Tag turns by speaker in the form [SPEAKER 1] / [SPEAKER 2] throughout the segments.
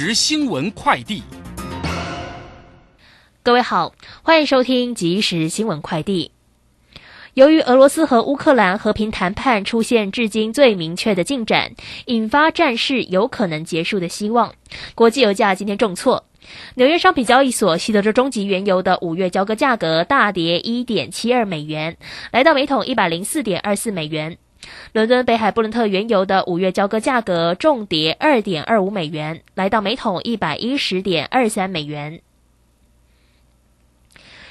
[SPEAKER 1] 时新闻快递。
[SPEAKER 2] 各位好，欢迎收听即时新闻快递。由于俄罗斯和乌克兰和平谈判出现至今最明确的进展，引发战事有可能结束的希望，国际油价今天重挫。纽约商品交易所西德州中级原油的五月交割价格大跌一点七二美元，来到每桶一百零四点二四美元。伦敦北海布伦特原油的五月交割价格重跌二点二五美元，来到每桶一百一十点二三美元。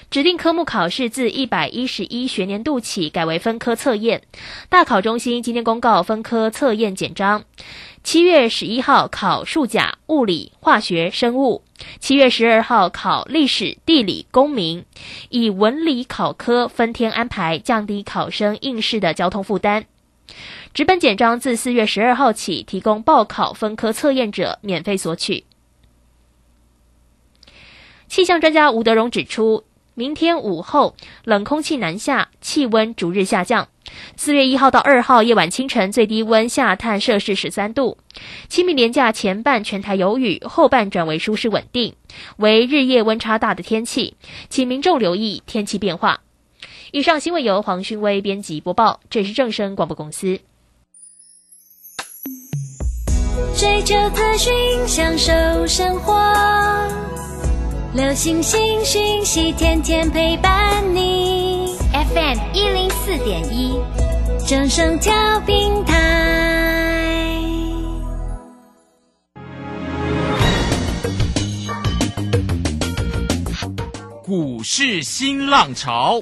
[SPEAKER 2] 指定科目考试自一百一十一学年度起改为分科测验。大考中心今天公告分科测验简章：七月十一号考数甲、物理、化学、生物；七月十二号考历史、地理、公民。以文理考科分天安排，降低考生应试的交通负担。纸本简章自四月十二号起提供报考分科测验者免费索取。气象专家吴德荣指出。明天午后，冷空气南下，气温逐日下降。四月一号到二号夜晚清晨最低温下探摄氏十三度。清明连假前半全台有雨，后半转为舒适稳定，为日夜温差大的天气，请民众留意天气变化。以上新闻由黄勋威编辑播报，这是正声广播公司。
[SPEAKER 3] 追求资讯，享受生活。流星星讯息，天天陪伴你。FM 一零四点一，正声调平台。
[SPEAKER 1] 股市新浪潮，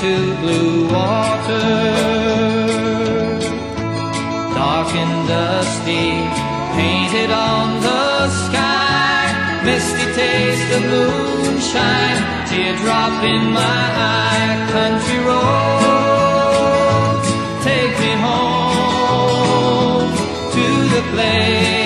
[SPEAKER 4] To blue water. Dark and dusty, painted on the sky. Misty taste of moonshine, teardrop in my eye. Country roads, take me home to the place.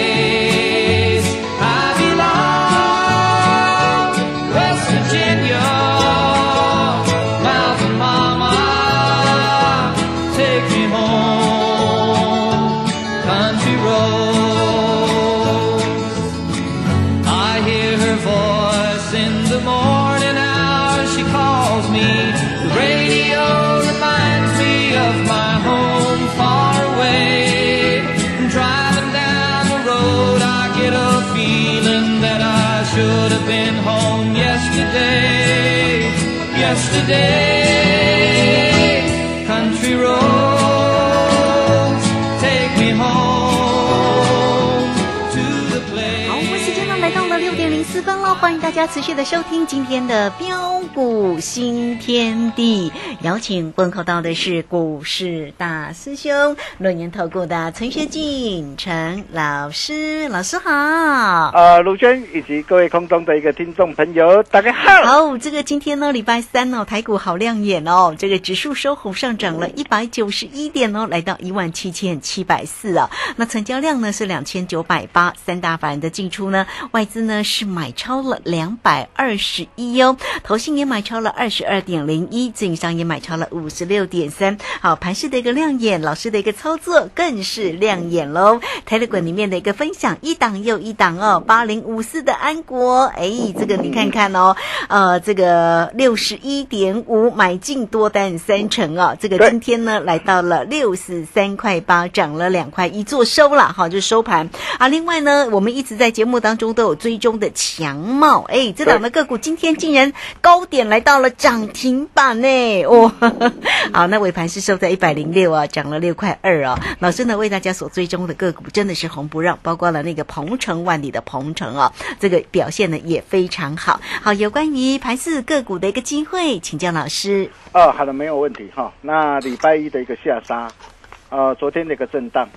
[SPEAKER 5] today. 欢迎大家持续的收听今天的标股新天地。邀请问候到的是股市大师兄、论年投顾的陈学进陈老师，老师好。
[SPEAKER 6] 呃，卢娟以及各位空中的一个听众朋友，大家好。
[SPEAKER 5] 好，这个今天呢，礼拜三哦，台股好亮眼哦，这个指数收红上涨了一百九十一点哦，来到一万七千七百四啊。那成交量呢是两千九百八，三大法人的进出呢，外资呢是买买超了两百二十一哦，投信也买超了二十二点零一，自营商也买超了五十六点三。好，盘势的一个亮眼，老师的一个操作更是亮眼喽。台乐馆里面的一个分享，一档又一档哦，八零五四的安国，哎，这个你看看哦，呃，这个六十一点五买进多单三成哦，这个今天呢来到了六十三块八，涨了两块一，做收了哈，就收盘啊。另外呢，我们一直在节目当中都有追踪的强茂，哎，这档的个股今天竟然高点来到了涨停板呢，哦，好，那尾盘是收在一百零六啊，涨了六块二啊。老师呢为大家所追踪的个股真的是红不让，包括了那个鹏程万里的鹏程啊，这个表现呢也非常好。好，有关于盘市个股的一个机会，请教老师。
[SPEAKER 6] 哦，好的，没有问题哈。那礼拜一的一个下杀，呃，昨天的一个震荡，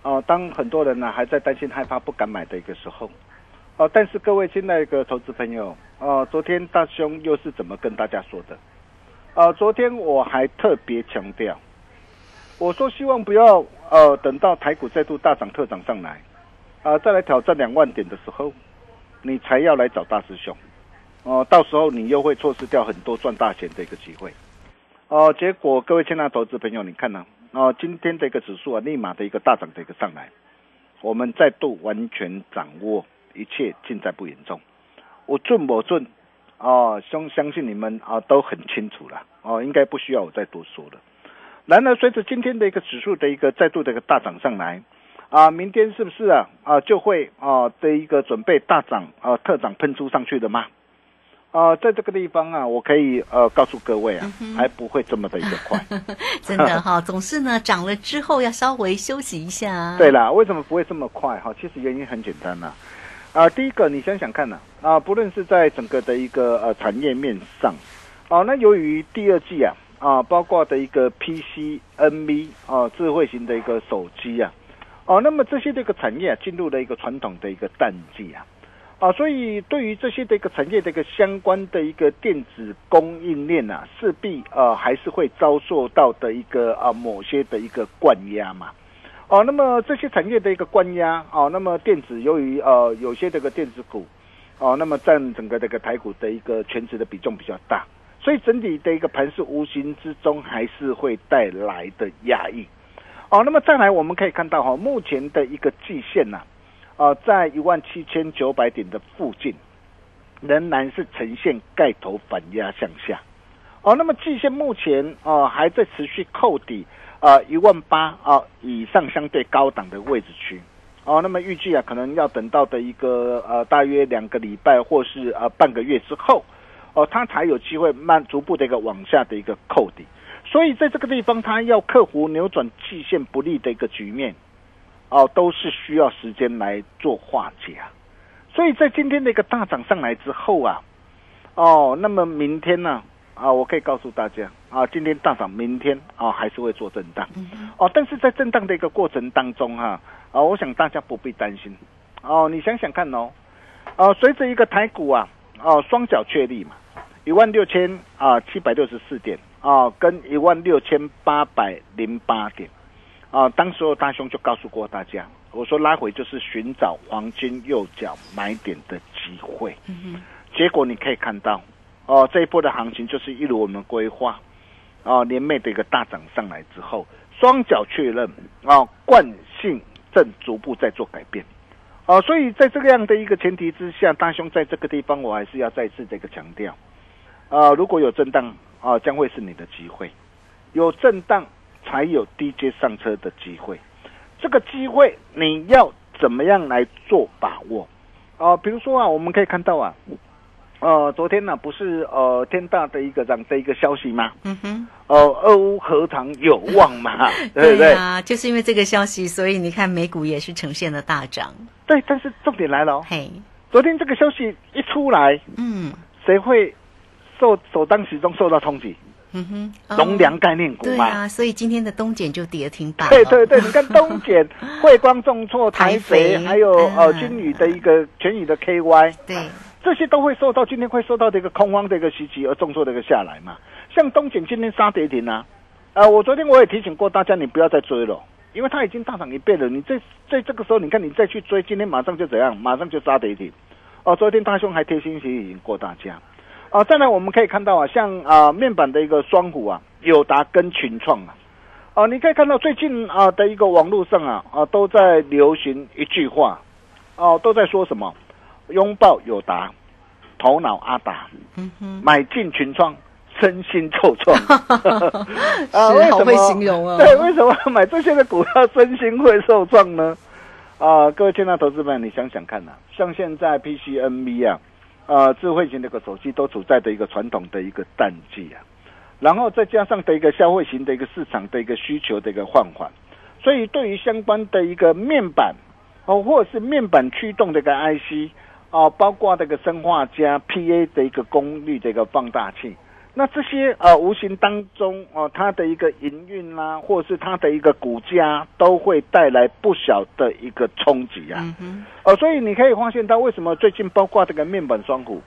[SPEAKER 6] 哦、当很多人呢还在担心害怕不敢买的一个时候，哦、但是各位亲爱的投资朋友，哦、昨天大兄又是怎么跟大家说的？呃，昨天我还特别强调，我说希望不要呃等到台股再度大涨特涨上来，啊、再来挑战两万点的时候，你才要来找大师兄。哦，到时候你又会错失掉很多赚大钱的一个机会。哦，结果各位亲爱的投资朋友，你看呢、哦，今天的一个指数啊，立马的一个大涨的一个上来，我们再度完全掌握一切，尽在不言中。我准不准？哦，相相信你们啊都很清楚了。哦，应该不需要我再多说了。然而，随着今天的一个指数的一个再度的一个大涨上来，啊，明天是不是啊啊就会啊的一个准备大涨啊特涨喷出上去的吗？啊，在这个地方啊，我可以呃告诉各位啊，还不会这么的一个快。
[SPEAKER 5] 真的哈、总是呢涨了之后要稍微休息一下啊。
[SPEAKER 6] 对啦，为什么不会这么快哈？其实原因很简单呐、啊。啊第一个你想想看呐、啊，不论是在整个的一个呃产业面上，啊，那由于第二季啊啊，包括的一个 PC、NV 啊，智慧型的一个手机啊，哦、那么这些这个产业啊进入了一个传统的一个淡季啊。啊，所以对于这些的一个产业的一个相关的一个电子供应链啊，势必呃还是会遭受到的一个啊某些的一个灌压嘛。哦，那么这些产业的一个关压哦，那么电子由于呃有些这个电子股哦，那么占整个这个台股的一个全值的比重比较大，所以整体的一个盘是无形之中还是会带来的压抑。哦，那么再来我们可以看到哈、目前的一个季线呐、啊，在一万七千九百点的附近，仍然是呈现盖头反压向下。哦，那么季线目前啊、还在持续扣底啊一万八啊以上相对高档的位置区。哦，那么预计啊可能要等到的一个呃大约两个礼拜或是呃半个月之后，哦它才有机会慢逐步的一个往下的一个扣底。所以在这个地方，它要克服扭转季线不利的一个局面，哦，都是需要时间来做化解啊。所以在今天的一个大涨上来之后啊，哦，那么明天呢啊我可以告诉大家啊，今天大涨，明天啊还是会做震荡，哦，但是在震荡的一个过程当中哈、啊，我想大家不必担心，哦，你想想看哦，啊，随着一个台股啊，哦双脚确立嘛，一万六千啊七百六十四点啊，跟一万六千八百零八点。啊，当时候大兄就告诉过大家，我说拉回就是寻找黄金右脚买点的机会。结果你可以看到，哦，这一波的行情就是一如我们规划，哦，连袂的一个大涨上来之后，双脚确认，哦，惯性正逐步在做改变。哦，所以在这个样的一个前提之下，大兄在这个地方我还是要再次这个强调，啊，如果有震荡，啊，将会是你的机会，有震荡才有低阶上车的机会，这个机会你要怎么样来做把握？啊，比如说啊，我们可以看到啊，呃，昨天呢、不是呃天大的一个这样的一个消息吗？
[SPEAKER 5] 嗯哼，
[SPEAKER 6] 呃，俄乌何尝有望嘛，对不对？
[SPEAKER 5] 啊，就是因为这个消息，所以你看美股也是呈现了大涨。
[SPEAKER 6] 对，但是重点来了哦，
[SPEAKER 5] 嘿，
[SPEAKER 6] 昨天这个消息一出来，
[SPEAKER 5] 嗯
[SPEAKER 6] 谁会受首当其冲受到冲击？
[SPEAKER 5] 嗯哼，哦
[SPEAKER 6] 农粮概念股嘛。
[SPEAKER 5] 对啊，所以今天的东碱就跌停板了。
[SPEAKER 6] 对对对，你看东碱、汇光重挫、台
[SPEAKER 5] 台肥
[SPEAKER 6] 肥，还有呃
[SPEAKER 5] 嗯
[SPEAKER 6] 君宇的一个全宇的 KY，
[SPEAKER 5] 对，
[SPEAKER 6] 这些都会受到今天会受到这个空方的一个袭击而重挫的一个下来嘛。像东碱今天杀跌停啊，呃，我昨天我也提醒过大家，你不要再追了，因为它已经大涨一倍了。你这在这个时候，你看你再去追，今天马上就怎样？马上就杀跌停。哦，昨天大兄还贴心提醒过大家。啊，再来我们可以看到啊，像啊面板的一个双虎啊，友达跟群创啊，啊，你可以看到最近啊的一个网络上啊啊都在流行一句话，哦、都在说什么拥抱友达，头脑阿达，买进群创，身心受创。啊，
[SPEAKER 5] 好会
[SPEAKER 6] 为什么？
[SPEAKER 5] 形容啊。
[SPEAKER 6] 对，为什么买这些的股票身心会受创呢？啊，各位亲爱的投资们，你想想看呐、像现在 PCNV 啊，呃，智慧型的一个手机都处在的一个传统的一个淡季啊，然后再加上的一个消费型的一个市场的一个需求的一个放缓，所以对于相关的一个面板哦，或者是面板驱动的一个 IC 哦，包括这个生化加 PA 的一个功率的一个放大器，那这些呃无形当中哦，它的一个营运啦，或者是它的一个股价，都会带来不小的一个冲击啊。
[SPEAKER 5] 嗯哼，
[SPEAKER 6] 哦，所以你可以发现到为什么最近包括这个面板双股，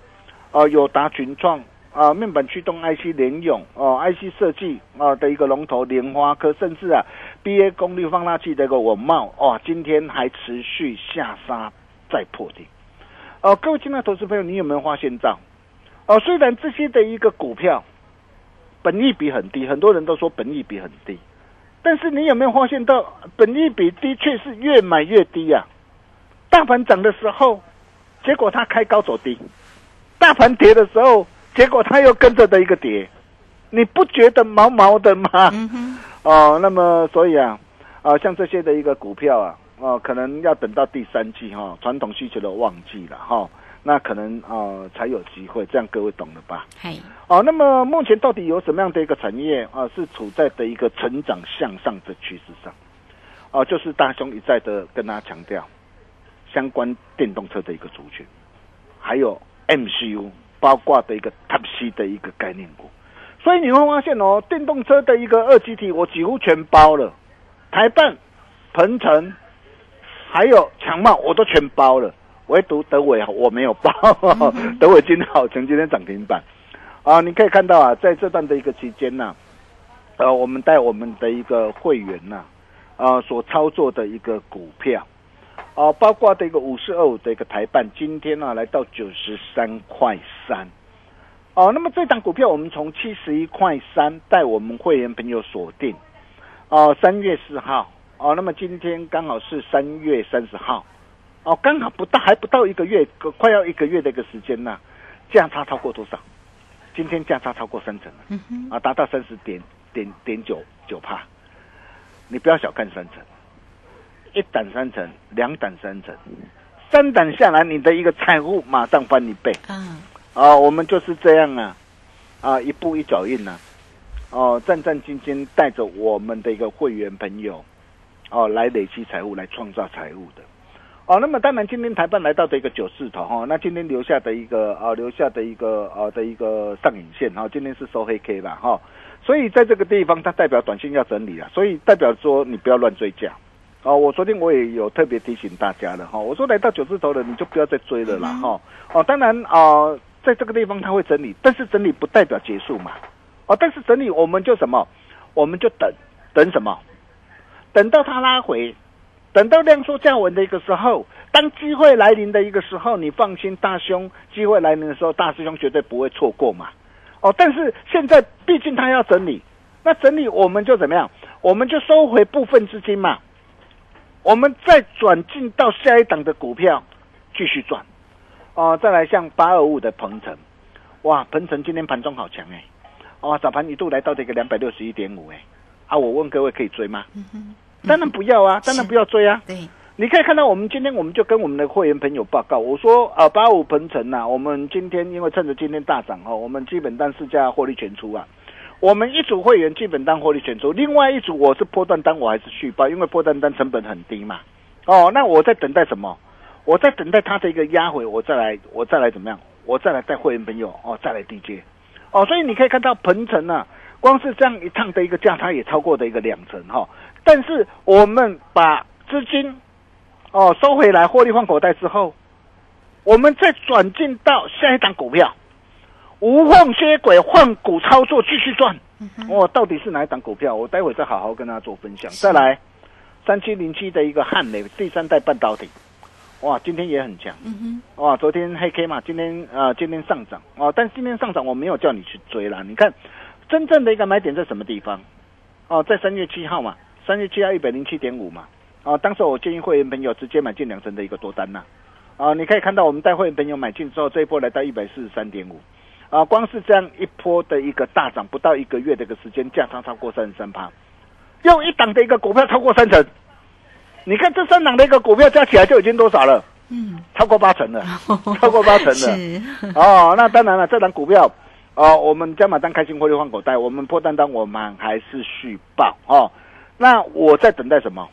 [SPEAKER 6] 呃，友达群创啊、面板驱动 IC 联咏哦、IC 设计啊、的一个龙头莲花科，甚至啊 BA 功率放大器的一个文茂哇，今天还持续下杀再破顶。哦、各位亲爱的投资朋友，你有没有发现到？哦，虽然这些的一个股票本益比很低，很多人都说本益比很低，但是你有没有发现到本益比的确是越买越低呀、大盘涨的时候，结果它开高走低；大盘跌的时候，结果它又跟着的一个跌，你不觉得毛毛的吗？
[SPEAKER 5] 嗯，
[SPEAKER 6] 哦，那么所以啊，啊，像这些的一个股票啊，哦，可能要等到第三季哈、传统需求的旺季了哈、那可能呃才有机会，这样各位懂了吧？
[SPEAKER 5] 嘿，
[SPEAKER 6] 哦，那么目前到底有什么样的一个产业啊，是处在的一个成长向上的趋势上？哦、就是大兄一再的跟大家强调，相关电动车的一个族群，还有 MCU，包括的一个 Type C 的一个概念股。所以你会发现哦，电动车的一个二级体我几乎全包了，台办、鹏程，还有强茂我都全包了，唯独德伟我没有包，德伟今天好成今天涨停板。啊，你可以看到啊，在这段的一个期间呢、呃，我们带我们的一个会员呐、啊，所操作的一个股票，啊，包括的一个五四二五的一个台办，今天呢、来到九十三块三，哦、那么这档股票我们从七十一块三带我们会员朋友锁定，哦、三月四号，哦、那么今天刚好是三月三十号，哦，刚好不到还不到一个月，快要一个月的一个时间呐、价差超过多少？今天价差超过三成了。
[SPEAKER 5] 嗯哼，
[SPEAKER 6] 啊，达到三十点点点九九帕，你不要小看三成，一档三成，两档三成，三档下来，你的一个财富马上翻一倍。
[SPEAKER 5] 啊，
[SPEAKER 6] 啊！我们就是这样啊，啊，一步一脚印呐、哦、战战兢兢带着我们的一个会员朋友，哦，来累积财富，来创造财富的。哦，那么当然，今天台办来到的一个九字头哈，那今天留下的一个啊、留下的一个啊的一个上影线哈，今天是收黑 K 了哈，所以在这个地方它代表短线要整理啊，所以代表说你不要乱追价。哦，我昨天我也有特别提醒大家了哈，我说来到九字头了，你就不要再追了啦哈。哦，当然啊、在这个地方它会整理，但是整理不代表结束嘛。哦，但是整理我们就什么，我们就等等什么，等到它拉回，等到量缩价稳的一个时候，当机会来临的一个时候，你放心，大兄，机会来临的时候，大师兄绝对不会错过嘛。哦，但是现在毕竟它要整理，那整理我们就怎么样？我们就收回部分资金嘛，我们再转进到下一档的股票继续赚。哦，再来像八二五的鹏程，哇，鹏程今天盘中好强哎，哦，早盘一度来到这个两百六十一点五哎，啊，我问各位可以追吗？
[SPEAKER 5] 嗯哼，
[SPEAKER 6] 当然不要啊，当然不要追啊。
[SPEAKER 5] 对，
[SPEAKER 6] 你可以看到，我们今天我们就跟我们的会员朋友报告，我说啊，八五鹏程呐，我们今天因为趁着今天大涨哦，我们基本单市价获利全出啊。我们一组会员基本单获利全出，另外一组我是波段单，我还是续报，因为波段单成本很低嘛。哦，那我在等待什么？我在等待它的一个压回，我再来，我再来怎么样？我再来带会员朋友哦，再来低接。哦，所以你可以看到鹏程啊，光是这样一趟的一个价差也超过的一个两成哈、但是我们把资金哦收回来，获利换口袋之后，我们再转进到下一档股票，无缝接轨换股操作，继续赚。哦，到底是哪一档股票？我待会再好好跟大家做分享。再来，三七零七的一个汉美第三代半导体，哇，今天也很强，
[SPEAKER 5] 嗯哼
[SPEAKER 6] 哇，昨天黑 K 嘛，今天呃今天上涨哦，但今天上涨我没有叫你去追啦。你看，真正的一个买点在什么地方？哦，在三月七号嘛，三月七号一百零七点五嘛，啊，当时我建议会员朋友直接买进两成的一个多单呐、啊，你可以看到我们带会员朋友买进之后，这一波来到一百四十三点五，啊，光是这样一波的一个大涨，不到一个月的一个时间，价差超过三十三趴，用一档的一个股票超过三成，你看这三档的一个股票加起来就已经多少了？
[SPEAKER 5] 嗯，
[SPEAKER 6] 超过八成了，超过八成了。哦，那当然了，这档股票，哦，我们加码单开心获利换口袋，我们破单单我们还是续报哦。那我在等待什么？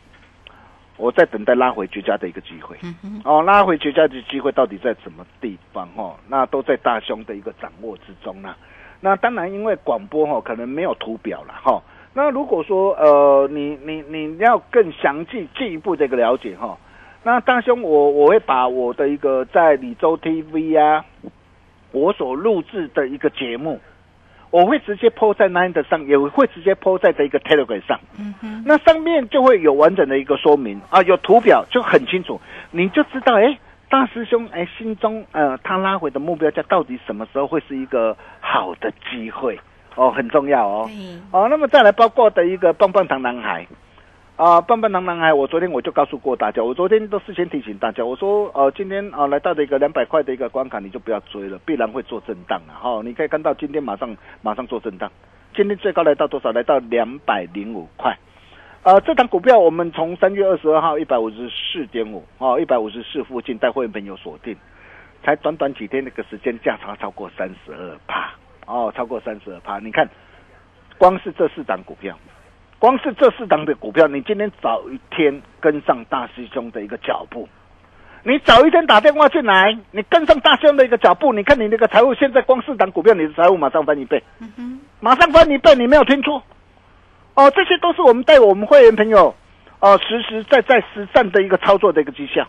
[SPEAKER 6] 我在等待拉回绝佳的一个机会。哦，拉回绝佳的机会到底在什么地方？哦，那都在大兄的一个掌握之中啦。那当然，因为广播哈、哦、可能没有图表了哈、那如果说呃，你你你要更详细进一步的一个了解哈、那大兄我我会把我的一个在李州 TV 啊，我所录制的一个节目，我会直接 PO 在 Nine 的上，也会直接 PO 在这一个 Telegram 上。
[SPEAKER 5] 嗯哼，
[SPEAKER 6] 那上面就会有完整的一个说明啊，有图表就很清楚，你就知道哎，大师兄哎心中呃他拉回的目标价到底什么时候会是一个好的机会哦，很重要哦。
[SPEAKER 5] 对，
[SPEAKER 6] 哦，那么再来包括的一个棒棒糖男孩啊，棒棒糖男孩，我昨天我就告诉过大家，我昨天都事先提醒大家，我说呃今天啊来到的一个两百块的一个关卡，你就不要追了，必然会做震荡啊。哈、你可以看到今天马上马上做震荡，今天最高来到多少？来到两百零五块。呃，这档股票我们从三月二十二号一百五十四点五哦，一百五十四附近带会员朋友锁定，才短短几天那个时间，价差超过三十二趴哦，超过三十二趴。你看，光是这四档股票，光是这四档的股票，你今天早一天跟上大师兄的一个脚步，你早一天打电话进来，你跟上大师兄的一个脚步，你看你那个财务现在光四档股票，你的财务马上翻一倍，
[SPEAKER 5] 嗯，
[SPEAKER 6] 马上翻一倍，你没有听错。哦，这些都是我们带我们会员朋友，哦，实实在在实战的一个操作的一个迹象。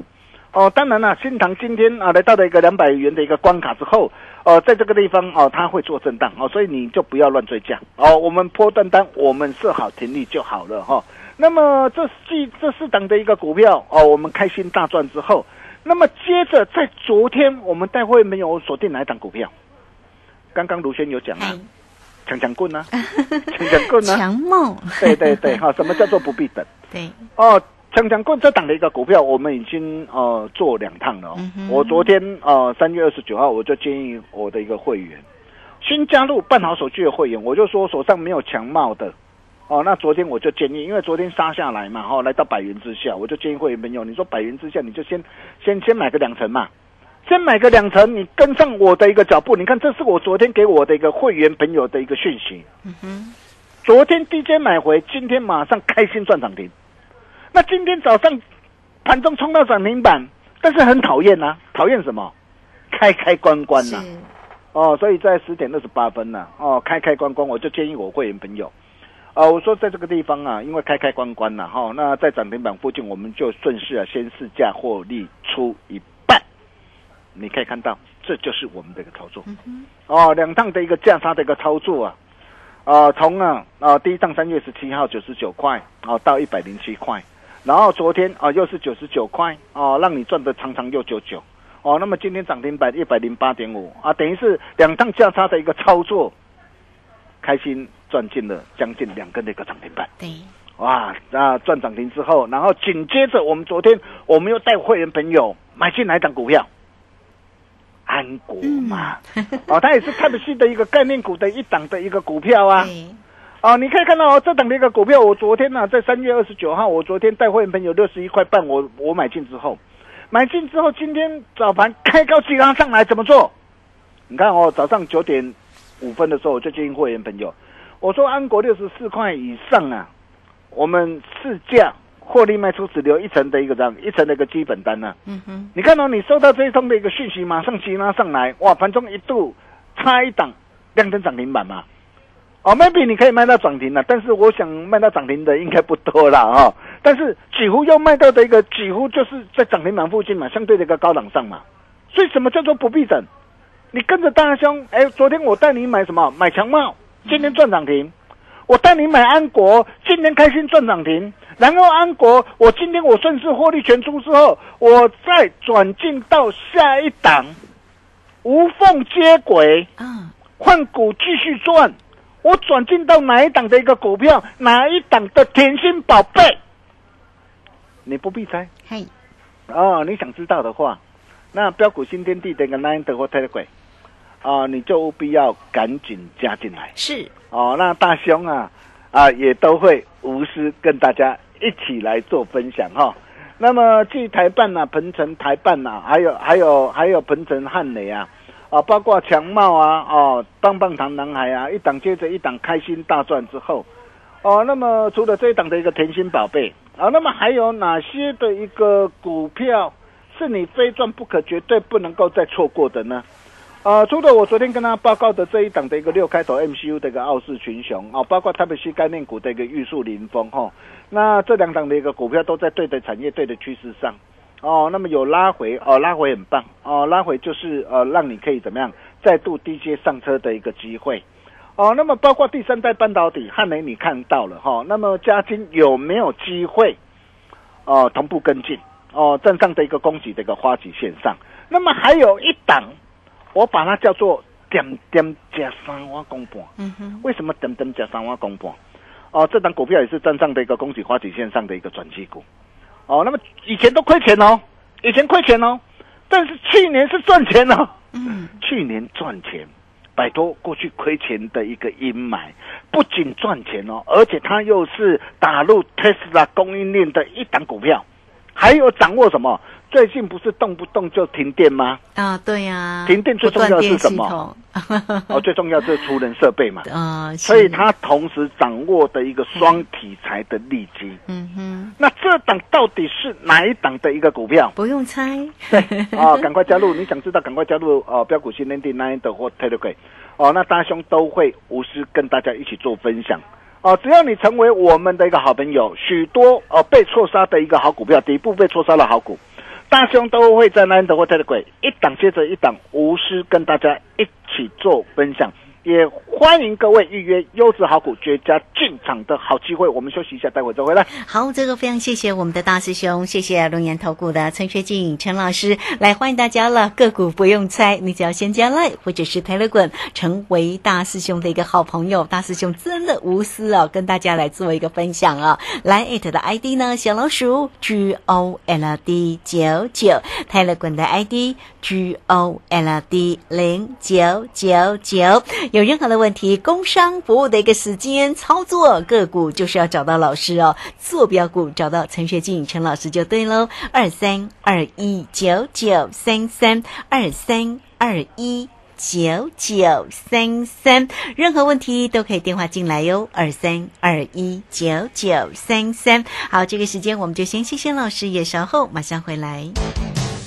[SPEAKER 6] 哦，当然了，新塘今天啊来到了一个两百元的一个关卡之后，哦，在这个地方哦，它会做震荡哦，所以你就不要乱追价哦。我们波段单我们设好停利就好了哈、那么这季这四档的一个股票哦，我们开心大赚之后，那么接着在昨天我们带会没有锁定哪一档股票？刚刚卢轩有讲啊
[SPEAKER 5] 嗨，，
[SPEAKER 6] 强强棍啊，强强棍啊，
[SPEAKER 5] 强梦，
[SPEAKER 6] 对对对，哈，什么叫做不必等？
[SPEAKER 5] 对，
[SPEAKER 6] 哦，强强棍这档的一个股票，我们已经呃做两趟了、哦。
[SPEAKER 5] 嗯
[SPEAKER 6] 我昨天呃三月二十九号，我就建议我的一个会员，新加入办好手续的会员，我就说手上没有强帽的。哦，那昨天我就建议，因为昨天杀下来嘛，哈、来到百元之下，我就建议会员朋友，你说百元之下，你就先先先买个两成嘛，先买个两成，你跟上我的一个脚步。你看，这是我昨天给我的一个会员朋友的一个讯息。
[SPEAKER 5] 嗯哼，
[SPEAKER 6] 昨天低阶买回，今天马上开心赚涨停。那今天早上盘中冲到涨停板，但是很讨厌呐，讨厌什么？开开关关呐、
[SPEAKER 5] 是，
[SPEAKER 6] 哦，所以在十点二十八分呐、哦，开开关关，我就建议我会员朋友，啊、我说在这个地方啊，因为开开关关呐、哈、那在涨停板附近，我们就顺势啊，先试价获利出一半。你可以看到，这就是我们的一个操作。
[SPEAKER 5] 嗯，
[SPEAKER 6] 哦，两趟的一个价差的一个操作啊，啊、从啊啊第一趟三月十七号九十九块哦到一百零七块，然后昨天啊又是九十九块哦，让你赚的长长又久久哦。那么今天涨停板一百零八点五啊，等于是两趟价差的一个操作，开心赚进了将近两根的一个涨停板。
[SPEAKER 5] 对，
[SPEAKER 6] 哇，那赚涨停之后，然后紧接着我们昨天我们又带会员朋友买进哪一档股票？安国嘛，哦，它也是 Type C 的一个概念股的一档的一个股票啊。
[SPEAKER 5] 对，
[SPEAKER 6] 哦，你可以看到哦，这档的一个股票，我昨天呢、在三月二十九号，我昨天带会员朋友六十一块半，我我买进之后，买进之后，今天早盘开高急拉上来，怎么做？你看哦，早上九点五分的时候，我就建议会员朋友，我说安国六十四块以上啊，我们市价获利卖出只留一层的一个这样一层的一个基本单呢、
[SPEAKER 5] 嗯哼，
[SPEAKER 6] 你看到、你收到这一通的一个讯息，马上急拉上来，哇，盘中一度差一档亮灯涨停板嘛。哦，maybe 你可以卖到涨停了，但是我想卖到涨停的应该不多了啊、哦。但是几乎要卖到的一个，几乎就是在涨停板附近嘛，相对的一个高档上嘛。所以什么叫做不必等？你跟着大兄，哎，昨天我带你买什么？买强茂，今天赚涨停。我带你买安国，今天开心赚涨停。然后安国，我今天我顺势获利全出之后，我再转进到下一档，无缝接轨，
[SPEAKER 5] 嗯，
[SPEAKER 6] 换股继续赚。我转进到哪一档的一个股票，哪一档的甜心宝贝，你不必猜
[SPEAKER 5] 嘿，
[SPEAKER 6] 哦。你想知道的话，那标股新天地的一个 Nine 的或 Telegram 啊，你就务必要赶紧加进来。
[SPEAKER 5] 是，
[SPEAKER 6] 哦，那大兄啊啊也都会无私跟大家一起来做分享哈、那么继台办呐、鹏城台办呐、还有还有还有鹏城汉磊啊，啊，包括强茂啊，哦，棒棒糖男孩啊，一档接着一档开心大赚之后，哦，那么除了这一档的一个甜心宝贝啊，那么还有哪些的一个股票是你非赚不可、绝对不能够再错过的呢？啊，除了我昨天跟他报告的这一档的一个六开头 MCU 的一个傲视群雄啊、包括台北市概念股的一个玉树临风哈、那这两档的一个股票都在对的产业、对的趋势上哦，那么有拉回哦，拉回很棒哦，拉回就是呃让你可以怎么样再度低阶上车的一个机会哦，那么包括第三代半导体汉雷你看到了哈、那么嘉金有没有机会哦同步跟进哦站上的一个供给的一个花旗线上，那么还有一档。我把它叫做点点加三万公半。
[SPEAKER 5] 嗯哼，
[SPEAKER 6] 为什么点点加三万公半？哦，这档股票也是站上的一个供给花旗线上的一个转机股。哦，那么以前都亏钱哦，以前亏钱哦，但是去年是赚钱哦。
[SPEAKER 5] 嗯，
[SPEAKER 6] 去年赚钱，摆脱过去亏钱的一个阴霾，不仅赚钱哦，而且它又是打入 Tesla 供应链的一档股票，还有掌握什么？最近不是动不动就停电吗？
[SPEAKER 5] 啊，对呀，
[SPEAKER 6] 停电最重要的是什么？哦，最重要就是储能设备嘛，
[SPEAKER 5] 啊，
[SPEAKER 6] 所以
[SPEAKER 5] 是，
[SPEAKER 6] 它同时掌握的一个双题材的利基。
[SPEAKER 5] 嗯哼，
[SPEAKER 6] 那这档到底是哪一档的一个股票？
[SPEAKER 5] 不用猜，对
[SPEAKER 6] 啊，赶快加入！你想知道，赶快加入呃标股新天地 Nine 的或 Telegram 哦，那大兄都会无私跟大家一起做分享哦。只要你成为我们的一个好朋友，许多呃被错杀的一个好股票，底部被错杀的好股，大兄都会在 Nine 的或 Telegram 一档接着一档无私跟大家一起做分享。也欢迎各位预约优质好股绝佳进场的好机会。我们休息一下，待会再回来。
[SPEAKER 5] 好，这个非常谢谢我们的大师兄，谢谢龙岩投顾的陈学静陈老师来欢迎大家了。个股不用猜，你只要先加 line 或者是 telegram 成为大师兄的一个好朋友。大师兄真的无私哦，跟大家来做一个分享啊、来 it 的 ID 呢，小老鼠 G O L D 九九，telegram 的 ID G O L D 零九九九。有任何的问题，工商服务的一个时间操作个股，就是要找到老师哦。坐标股找到陈学静陈老师就对喽，二三二一九九三三二三二一。九九三三，任何问题都可以电话进来哟，二三二一九九三三。好，这个时间我们就先谢谢老师，也稍后马上回来。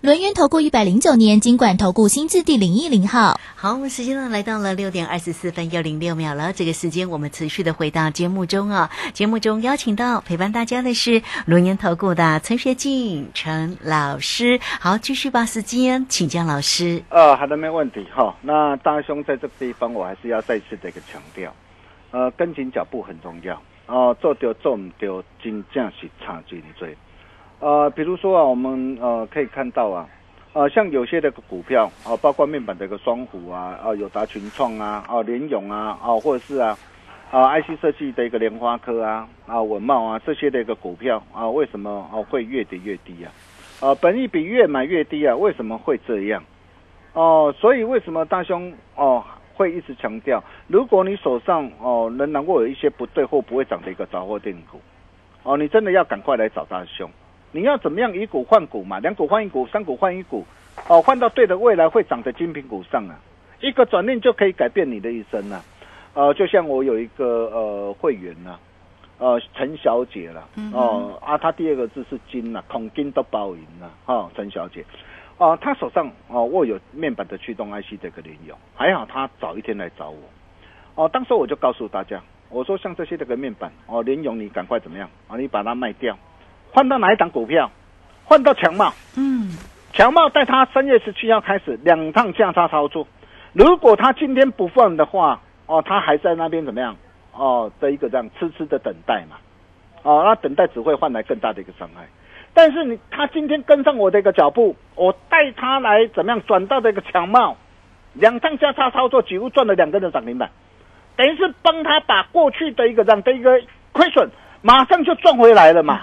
[SPEAKER 7] 轮源投顾一百零九年经管投顾新字第零一零号。
[SPEAKER 5] 好，我们时间呢来到了六点二十四分又零六秒了。这个时间我们持续的回到节目中啊。节目中邀请到陪伴大家的是龙岩投顾的陈学进陈老师。好，继续把时间请教老师。
[SPEAKER 6] 呃，好的，没问题哈。那大兄在这个地方，我还是要再次的一个强调，呃，跟紧脚步很重要哦、做丢做唔丢，真正是差距你最。呃，比如说啊，我们呃可以看到啊，呃，像有些的股票啊、包括面板的一个双虎啊，啊，友达群创啊，啊，联咏啊，啊，或者是啊，啊，IC 设计的一个莲花科啊，啊，文茂啊这些的一个股票啊，为什么啊会越跌越低啊？啊，本益比越买越低啊，为什么会这样？哦，所以为什么大兄哦会一直强调，如果你手上哦仍然会有一些不对或不会涨的一个杂货店股，哦，你真的要赶快来找大兄。你要怎么样以股换股嘛？两股换一股，三股换一股，哦，换到对的未来会涨的精品股上啊，一个转念就可以改变你的一生啊。呃，就像我有一个呃会员呐、呃陈小姐啦，哦、啊，她第二个字是金呐、孔金都包赢了，哦，陈小姐，哦、她手上哦握有面板的驱动 IC 这个联咏，还好她早一天来找我，哦，当时我就告诉大家，我说像这些这个面板哦联咏，你赶快怎么样？啊？你把它卖掉，换到哪一档股票？换到强茂，
[SPEAKER 5] 嗯，
[SPEAKER 6] 强茂在它三月十七号开始两趟价差操作，如果他今天不放的话，哦，他还在那边怎么样？哦，的一个这样痴痴的等待嘛，哦，那等待只会换来更大的一个伤害。但是你他今天跟上我的一个脚步，我带他来怎么样转到这个强茂，两趟价差操作几乎赚了两根的涨停板，等于是帮他把过去的一个这样的一个亏损马上就赚回来了嘛。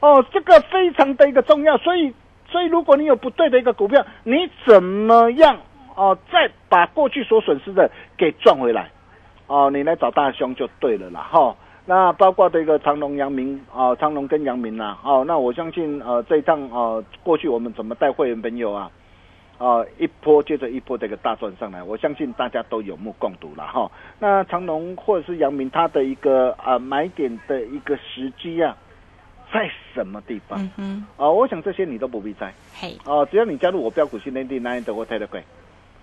[SPEAKER 6] 哦，这个非常的一个重要，所以所以如果你有不对的一个股票，你怎么样哦，再把过去所损失的给赚回来？哦，你来找大兄就对了啦，哈、那包括这个长隆、阳明啊，长隆跟阳明呐、哦，那我相信呃这一趟呃过去我们怎么带会员朋友啊，啊一波接着一波这个大赚上来，我相信大家都有目共睹了哈、那长隆或者是阳明，它的一个啊买点的一个时机啊，在什么地方？
[SPEAKER 5] 嗯哼，
[SPEAKER 6] 哦，我想这些你都不必在。
[SPEAKER 5] 嘿，
[SPEAKER 6] 哦，只要你加入我标股训练地 Nine 的或 Telegram，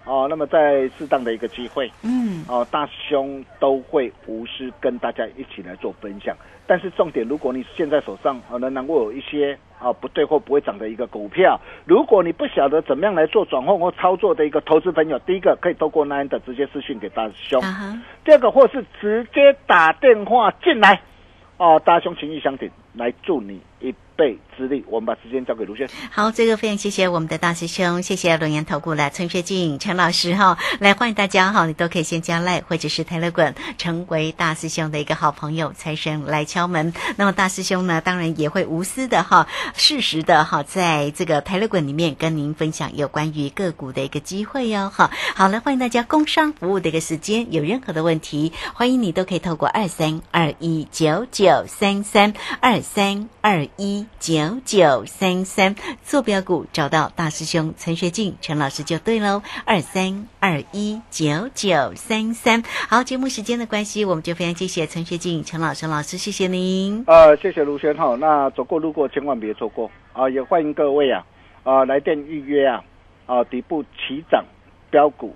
[SPEAKER 6] 哦，那么在适当的一个机会，
[SPEAKER 5] 嗯，
[SPEAKER 6] 哦，大兄都会无私跟大家一起来做分享。但是重点，如果你现在手上啊仍然会有一些啊不对或不会涨的一个股票，如果你不晓得怎么样来做转换或操作的一个投资朋友，第一个可以透过 Nine 的直接私讯给大兄，第二个或是直接打电话进来，哦，大兄情义相挺，来祝你一辈之力。我们把时间交给卢轩。
[SPEAKER 5] 好，这个非常谢谢我们的大师兄，谢谢龙岩投顾的陈学进陈老师哈，来欢迎大家哈，你都可以先加赖或者是泰勒滚，成为大师兄的一个好朋友，财神来敲门。那么大师兄呢，当然也会无私的哈，适时的哈，在这个泰勒滚里面跟您分享有关于个股的一个机会哟哈。好了，欢迎大家工商服务的一个时间，有任何的问题，欢迎你都可以透过二三二一九九三三二三二一九九九三三坐标股找到大师兄陈学进陈老师就对喽，二三二一九九三三。好，节目时间的关系，我们就非常谢谢陈学进陈老师老师，谢谢您。
[SPEAKER 6] 呃，谢谢卢轩哈。那走过路过千万别错过啊！也欢迎各位啊啊来电预约啊啊底部起涨标股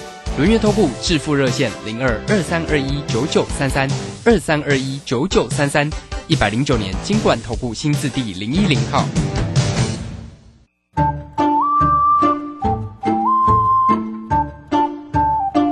[SPEAKER 1] 轮月投顾致富热线零二二三二一九九三三二三二一九九三三，一百零九年金管投顾新字第零一零号。